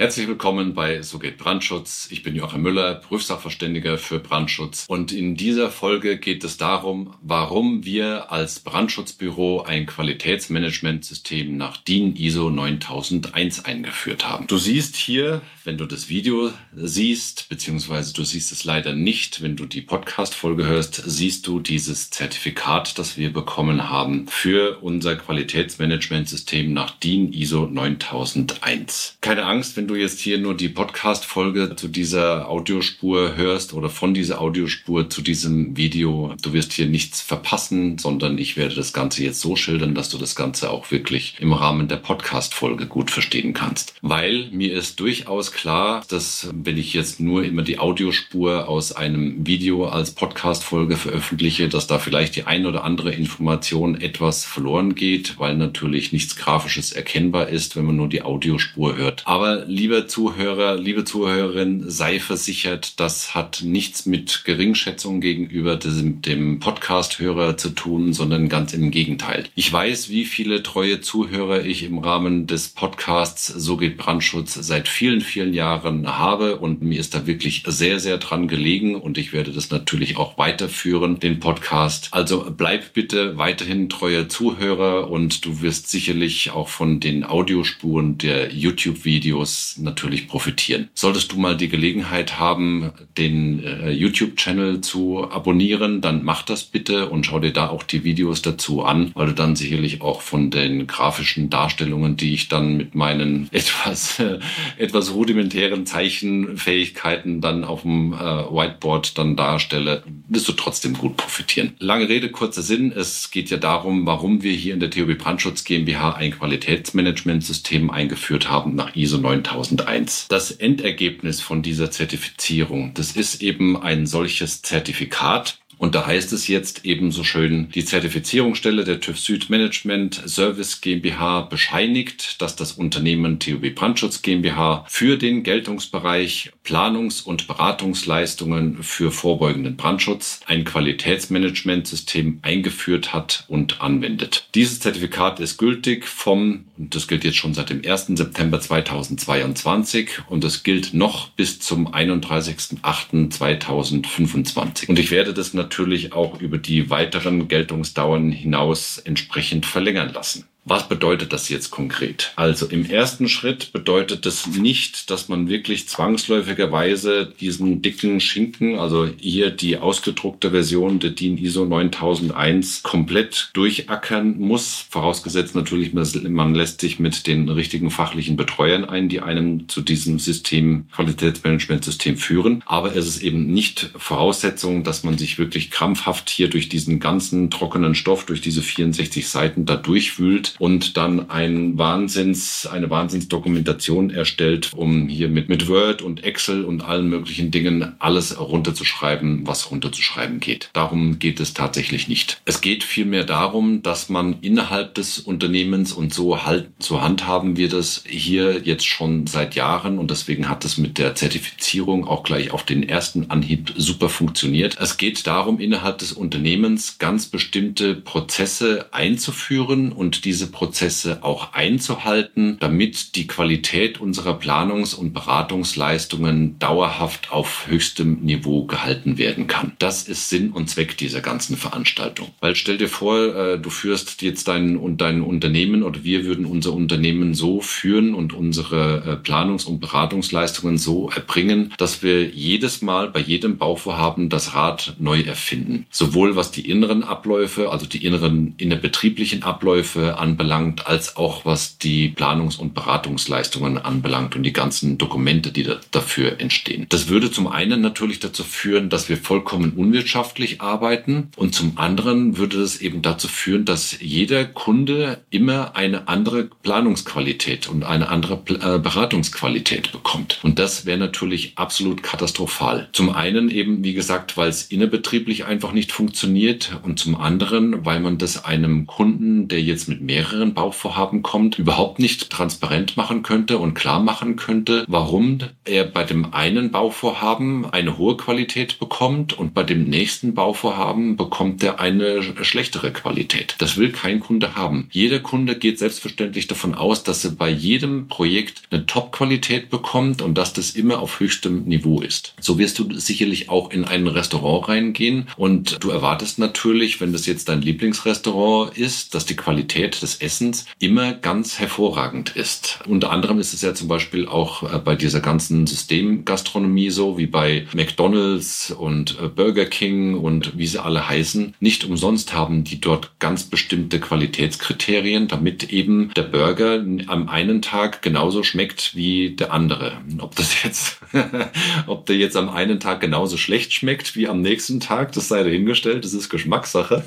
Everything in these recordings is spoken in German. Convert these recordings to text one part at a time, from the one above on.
Herzlich willkommen bei So geht Brandschutz. Ich bin Joachim Müller, Prüfsachverständiger für Brandschutz. Und in dieser Folge geht es darum, warum wir als Brandschutzbüro ein Qualitätsmanagementsystem nach DIN ISO 9001 eingeführt haben. Du siehst hier, wenn du das Video siehst, beziehungsweise du siehst es leider nicht, wenn du die Podcast-Folge hörst, siehst du dieses Zertifikat, das wir bekommen haben für unser Qualitätsmanagementsystem nach DIN ISO 9001. Keine Angst, wenn du jetzt hier nur die Podcast-Folge zu dieser Audiospur hörst oder von dieser Audiospur zu diesem Video, du wirst hier nichts verpassen, sondern ich werde das Ganze jetzt so schildern, dass du das Ganze auch wirklich im Rahmen der Podcast-Folge gut verstehen kannst. Weil mir ist durchaus klar, dass wenn ich jetzt nur immer die Audiospur aus einem Video als Podcast-Folge veröffentliche, dass da vielleicht die ein oder andere Information etwas verloren geht, weil natürlich nichts Grafisches erkennbar ist, wenn man nur die Audiospur hört. Aber lieber Zuhörer, liebe Zuhörerin, sei versichert, das hat nichts mit Geringschätzung gegenüber dem, dem Podcast-Hörer zu tun, sondern ganz im Gegenteil. Ich weiß, wie viele treue Zuhörer ich im Rahmen des Podcasts So geht Brandschutz seit vielen, vielen Jahren habe und mir ist da wirklich sehr, sehr dran gelegen und ich werde das natürlich auch weiterführen, den Podcast. Also bleib bitte weiterhin treuer Zuhörer und du wirst sicherlich auch von den Audiospuren der YouTube-Videos natürlich profitieren. Solltest du mal die Gelegenheit haben, den äh, YouTube-Channel zu abonnieren, dann mach das bitte und schau dir da auch die Videos dazu an, weil du dann sicherlich auch von den grafischen Darstellungen, die ich dann mit meinen etwas, äh, etwas rudimentären Zeichenfähigkeiten dann auf dem äh, Whiteboard dann darstelle, wirst du trotzdem gut profitieren. Lange Rede, kurzer Sinn. Es geht ja darum, warum wir hier in der TOB Brandschutz GmbH ein Qualitätsmanagementsystem eingeführt haben nach ISO 9000. 2001. Das Endergebnis von dieser Zertifizierung, das ist eben ein solches Zertifikat, und da heißt es jetzt eben so schön, die Zertifizierungsstelle der TÜV Süd Management Service GmbH bescheinigt, dass das Unternehmen TUB Brandschutz GmbH für den Geltungsbereich Planungs- und Beratungsleistungen für vorbeugenden Brandschutz ein Qualitätsmanagementsystem eingeführt hat und anwendet. Dieses Zertifikat ist gültig vom, und das gilt jetzt schon seit dem 1. September 2022 und es gilt noch bis zum 31.08.2025. Und ich werde das natürlich natürlich auch über die weiteren Geltungsdauern hinaus entsprechend verlängern lassen. Was bedeutet das jetzt konkret? Also im ersten Schritt bedeutet das nicht, dass man wirklich zwangsläufigerweise diesen dicken Schinken, also hier die ausgedruckte Version der DIN ISO 9001 komplett durchackern muss. Vorausgesetzt natürlich, man lässt sich mit den richtigen fachlichen Betreuern ein, die einem zu diesem System, Qualitätsmanagementsystem führen. Aber es ist eben nicht Voraussetzung, dass man sich wirklich krampfhaft hier durch diesen ganzen trockenen Stoff, durch diese 64 Seiten da durchwühlt und dann ein Wahnsinns, eine Wahnsinnsdokumentation erstellt, um hier mit, mit Word und Excel und allen möglichen Dingen alles runterzuschreiben, was runterzuschreiben geht. Darum geht es tatsächlich nicht. Es geht vielmehr darum, dass man innerhalb des Unternehmens und so halt, so handhaben wir das hier jetzt schon seit Jahren und deswegen hat es mit der Zertifizierung auch gleich auf den ersten Anhieb super funktioniert. Es geht darum, innerhalb des Unternehmens ganz bestimmte Prozesse einzuführen und diese diese Prozesse auch einzuhalten, damit die Qualität unserer Planungs- und Beratungsleistungen dauerhaft auf höchstem Niveau gehalten werden kann. Das ist Sinn und Zweck dieser ganzen Veranstaltung. Weil stell dir vor, äh, du führst jetzt dein, und dein Unternehmen oder wir würden unser Unternehmen so führen und unsere äh, Planungs- und Beratungsleistungen so erbringen, dass wir jedes Mal bei jedem Bauvorhaben das Rad neu erfinden. Sowohl was die inneren Abläufe, also die inneren innerbetrieblichen Abläufe an anbelangt, als auch was die Planungs- und Beratungsleistungen anbelangt und die ganzen Dokumente, die da dafür entstehen. Das würde zum einen natürlich dazu führen, dass wir vollkommen unwirtschaftlich arbeiten und zum anderen würde das eben dazu führen, dass jeder Kunde immer eine andere Planungsqualität und eine andere äh, Beratungsqualität bekommt. Und das wäre natürlich absolut katastrophal. Zum einen eben, wie gesagt, weil es innerbetrieblich einfach nicht funktioniert und zum anderen, weil man das einem Kunden, der jetzt mit mehr mehreren Bauvorhaben kommt, überhaupt nicht transparent machen könnte und klar machen könnte, warum er bei dem einen Bauvorhaben eine hohe Qualität bekommt und bei dem nächsten Bauvorhaben bekommt er eine schlechtere Qualität. Das will kein Kunde haben. Jeder Kunde geht selbstverständlich davon aus, dass er bei jedem Projekt eine Top-Qualität bekommt und dass das immer auf höchstem Niveau ist. So wirst du sicherlich auch in ein Restaurant reingehen und du erwartest natürlich, wenn das jetzt dein Lieblingsrestaurant ist, dass die Qualität des Essens immer ganz hervorragend ist. Unter anderem ist es ja zum Beispiel auch äh, bei dieser ganzen Systemgastronomie so, wie bei McDonald's und äh, Burger King und wie sie alle heißen. Nicht umsonst haben die dort ganz bestimmte Qualitätskriterien, damit eben der Burger am einen Tag genauso schmeckt wie der andere. Ob das jetzt, ob der jetzt am einen Tag genauso schlecht schmeckt wie am nächsten Tag, das sei dahingestellt, das ist Geschmackssache.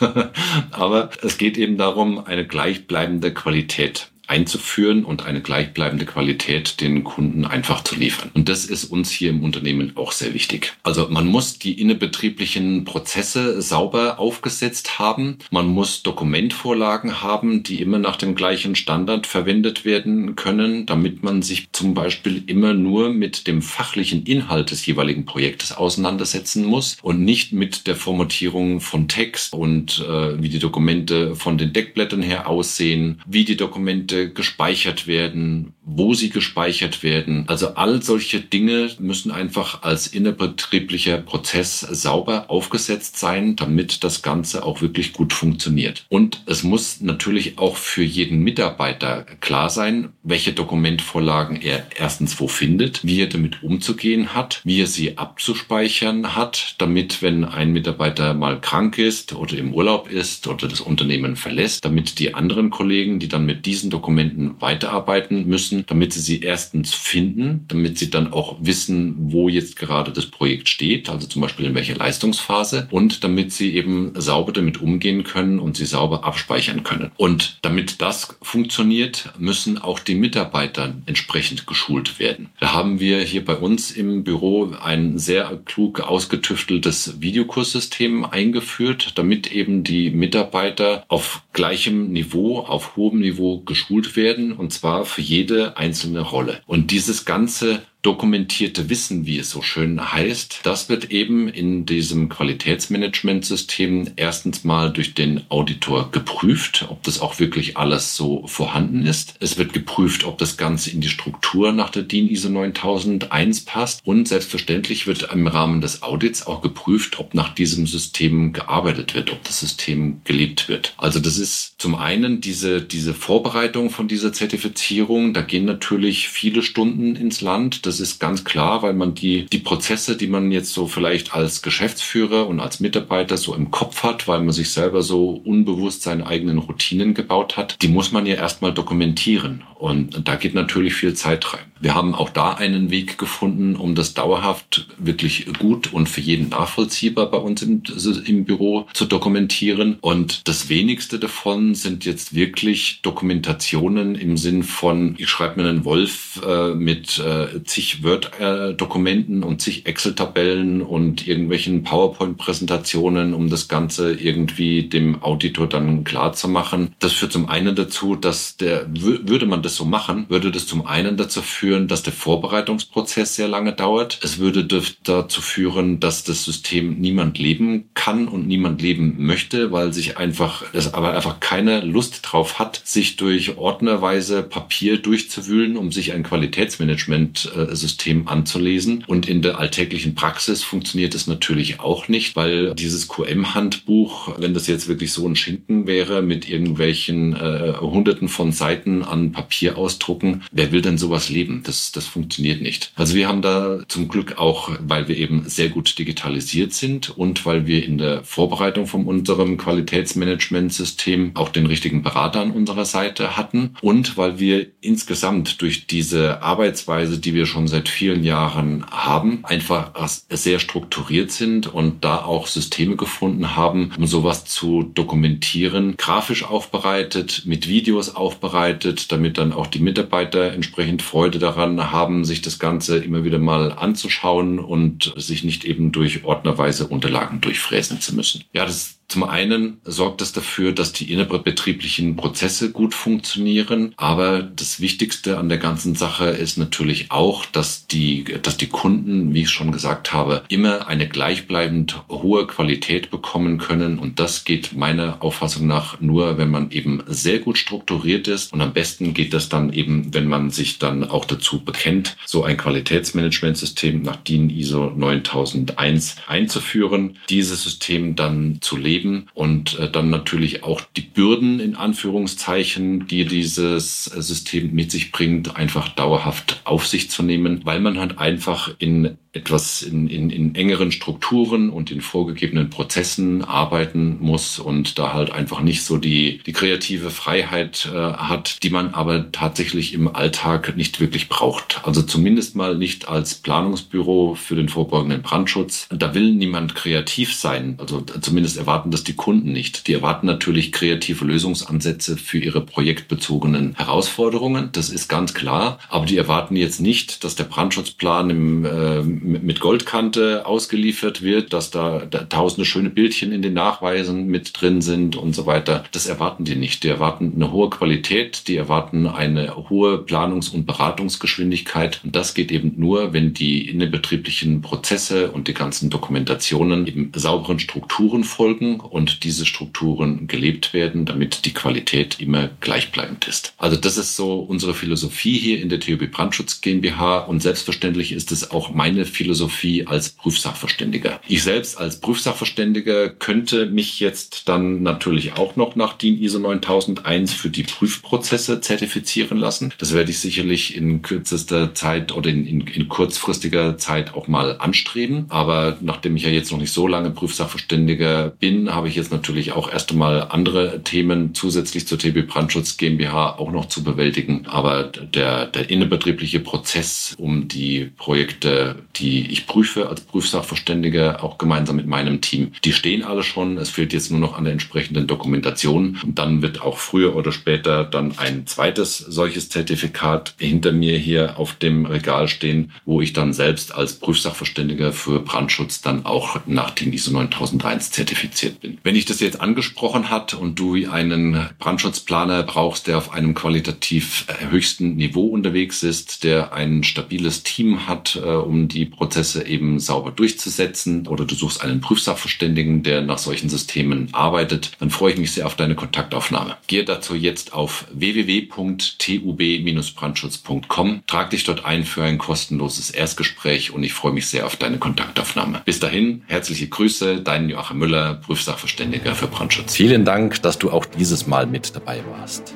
Aber es geht eben darum, eine gleichbleibende Qualität einzuführen und eine gleichbleibende Qualität den Kunden einfach zu liefern. Und das ist uns hier im Unternehmen auch sehr wichtig. Also man muss die innerbetrieblichen Prozesse sauber aufgesetzt haben. Man muss Dokumentvorlagen haben, die immer nach dem gleichen Standard verwendet werden können, damit man sich zum Beispiel immer nur mit dem fachlichen Inhalt des jeweiligen Projektes auseinandersetzen muss und nicht mit der Formatierung von Text und äh, wie die Dokumente von den Deckblättern her aussehen, wie die Dokumente gespeichert werden, wo sie gespeichert werden. Also all solche Dinge müssen einfach als innerbetrieblicher Prozess sauber aufgesetzt sein, damit das Ganze auch wirklich gut funktioniert. Und es muss natürlich auch für jeden Mitarbeiter klar sein, welche Dokumentvorlagen er erstens wo findet, wie er damit umzugehen hat, wie er sie abzuspeichern hat, damit wenn ein Mitarbeiter mal krank ist oder im Urlaub ist oder das Unternehmen verlässt, damit die anderen Kollegen, die dann mit diesen Dokumenten Dokumenten weiterarbeiten müssen, damit sie sie erstens finden, damit sie dann auch wissen, wo jetzt gerade das Projekt steht, also zum Beispiel in welcher Leistungsphase und damit sie eben sauber damit umgehen können und sie sauber abspeichern können. Und damit das funktioniert, müssen auch die Mitarbeiter entsprechend geschult werden. Da haben wir hier bei uns im Büro ein sehr klug ausgetüfteltes Videokurssystem eingeführt, damit eben die Mitarbeiter auf gleichem Niveau, auf hohem Niveau geschult geschult werden, und zwar für jede einzelne Rolle. Und dieses ganze dokumentierte Wissen, wie es so schön heißt, das wird eben in diesem Qualitätsmanagementsystem erstens mal durch den Auditor geprüft, ob das auch wirklich alles so vorhanden ist. Es wird geprüft, ob das Ganze in die Struktur nach der DIN ISO 9001 passt und selbstverständlich wird im Rahmen des Audits auch geprüft, ob nach diesem System gearbeitet wird, ob das System gelebt wird. Also das ist zum einen diese, diese Vorbereitung von dieser Zertifizierung. Da gehen natürlich viele Stunden ins Land. Das ist ganz klar, weil man die, die Prozesse, die man jetzt so vielleicht als Geschäftsführer und als Mitarbeiter so im Kopf hat, weil man sich selber so unbewusst seine eigenen Routinen gebaut hat, die muss man ja erstmal dokumentieren. Und da geht natürlich viel Zeit rein. Wir haben auch da einen Weg gefunden, um das dauerhaft wirklich gut und für jeden nachvollziehbar bei uns im, im Büro zu dokumentieren. Und das wenigste davon sind jetzt wirklich Dokumentationen im Sinn von, ich schreibe mir einen Wolf äh, mit äh, zig Word-Dokumenten und zig Excel-Tabellen und irgendwelchen PowerPoint-Präsentationen, um das Ganze irgendwie dem Auditor dann klar zu machen. Das führt zum einen dazu, dass der, würde man das so machen, würde das zum einen dazu führen, dass der Vorbereitungsprozess sehr lange dauert. Es würde dazu führen, dass das System niemand leben kann und niemand leben möchte, weil sich einfach, es aber einfach keine Lust drauf hat, sich durch ordnerweise Papier durchzuwühlen, um sich ein Qualitätsmanagement äh, System anzulesen. Und in der alltäglichen Praxis funktioniert es natürlich auch nicht, weil dieses QM-Handbuch, wenn das jetzt wirklich so ein Schinken wäre mit irgendwelchen äh, Hunderten von Seiten an Papier ausdrucken, wer will denn sowas leben? Das, das funktioniert nicht. Also wir haben da zum Glück auch, weil wir eben sehr gut digitalisiert sind und weil wir in der Vorbereitung von unserem Qualitätsmanagementsystem auch den richtigen Berater an unserer Seite hatten und weil wir insgesamt durch diese Arbeitsweise, die wir schon seit vielen Jahren haben, einfach sehr strukturiert sind und da auch Systeme gefunden haben, um sowas zu dokumentieren, grafisch aufbereitet, mit Videos aufbereitet, damit dann auch die Mitarbeiter entsprechend Freude daran haben, sich das Ganze immer wieder mal anzuschauen und sich nicht eben durch ordnerweise Unterlagen durchfräsen zu müssen. Ja, das Zum einen sorgt es dafür, dass die innerbetrieblichen Prozesse gut funktionieren. Aber das Wichtigste an der ganzen Sache ist natürlich auch, dass die, dass die Kunden, wie ich schon gesagt habe, immer eine gleichbleibend hohe Qualität bekommen können. Und das geht meiner Auffassung nach nur, wenn man eben sehr gut strukturiert ist. Und am besten geht das dann eben, wenn man sich dann auch dazu bekennt, so ein Qualitätsmanagementsystem nach DIN ISO 9001 einzuführen, dieses System dann zu leben leben und äh, dann natürlich auch die Bürden in Anführungszeichen, die dieses äh, System mit sich bringt, einfach dauerhaft auf sich zu nehmen, weil man halt einfach in etwas in, in, in engeren Strukturen und in vorgegebenen Prozessen arbeiten muss und da halt einfach nicht so die, die kreative Freiheit äh, hat, die man aber tatsächlich im Alltag nicht wirklich braucht. Also zumindest mal nicht als Planungsbüro für den vorbeugenden Brandschutz. Da will niemand kreativ sein. Also zumindest erwarten das die Kunden nicht. Die erwarten natürlich kreative Lösungsansätze für ihre projektbezogenen Herausforderungen. Das ist ganz klar. Aber die erwarten jetzt nicht, dass der Brandschutzplan im äh, mit Goldkante ausgeliefert wird, dass da, da tausende schöne Bildchen in den Nachweisen mit drin sind und so weiter. Das erwarten die nicht. Die erwarten eine hohe Qualität, die erwarten eine hohe Planungs- und Beratungsgeschwindigkeit. Und das geht eben nur, wenn die innerbetrieblichen Prozesse und die ganzen Dokumentationen eben sauberen Strukturen folgen und diese Strukturen gelebt werden, damit die Qualität immer gleichbleibend ist. Also das ist so unsere Philosophie hier in der TUB Brandschutz GmbH und selbstverständlich ist es auch meine Philosophie als Prüfsachverständiger. Ich selbst als Prüfsachverständiger könnte mich jetzt dann natürlich auch noch nach DIN ISO 9001 für die Prüfprozesse zertifizieren lassen. Das werde ich sicherlich in kürzester Zeit oder in, in, in kurzfristiger Zeit auch mal anstreben. Aber nachdem ich ja jetzt noch nicht so lange Prüfsachverständiger bin, habe ich jetzt natürlich auch erst einmal andere Themen zusätzlich zur TB Brandschutz GmbH auch noch zu bewältigen. Aber der, der innerbetriebliche Prozess, um die Projekte die ich prüfe als Prüfsachverständiger, auch gemeinsam mit meinem Team. Die stehen alle schon. Es fehlt jetzt nur noch an der entsprechenden Dokumentation. Und dann wird auch früher oder später dann ein zweites solches Zertifikat hinter mir hier auf dem Regal stehen, wo ich dann selbst als Prüfsachverständiger für Brandschutz dann auch nach dem ISO 9001 zertifiziert. Wenn ich das jetzt angesprochen hat und du einen Brandschutzplaner brauchst, der auf einem qualitativ höchsten Niveau unterwegs ist, der ein stabiles Team hat, äh, um die Prozesse eben sauber durchzusetzen oder du suchst einen Prüfsachverständigen, der nach solchen Systemen arbeitet, dann freue ich mich sehr auf deine Kontaktaufnahme. Gehe dazu jetzt auf www.tub-brandschutz.com, trag dich dort ein für ein kostenloses Erstgespräch und ich freue mich sehr auf deine Kontaktaufnahme. Bis dahin, herzliche Grüße, dein Joachim Müller, Prüfsachverständiger für Brandschutz. Vielen Dank, dass du auch dieses Mal mit dabei warst.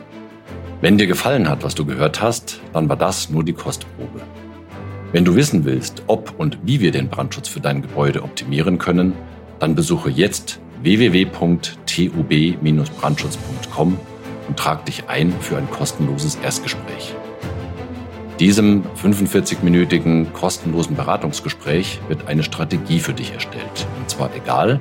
Wenn dir gefallen hat, was du gehört hast, dann war das nur die Kostprobe. Wenn du wissen willst, ob und wie wir den Brandschutz für dein Gebäude optimieren können, dann besuche jetzt www.tub-brandschutz.com und trag dich ein für ein kostenloses Erstgespräch. Diesem 45-minütigen kostenlosen Beratungsgespräch wird eine Strategie für dich erstellt. Und zwar egal,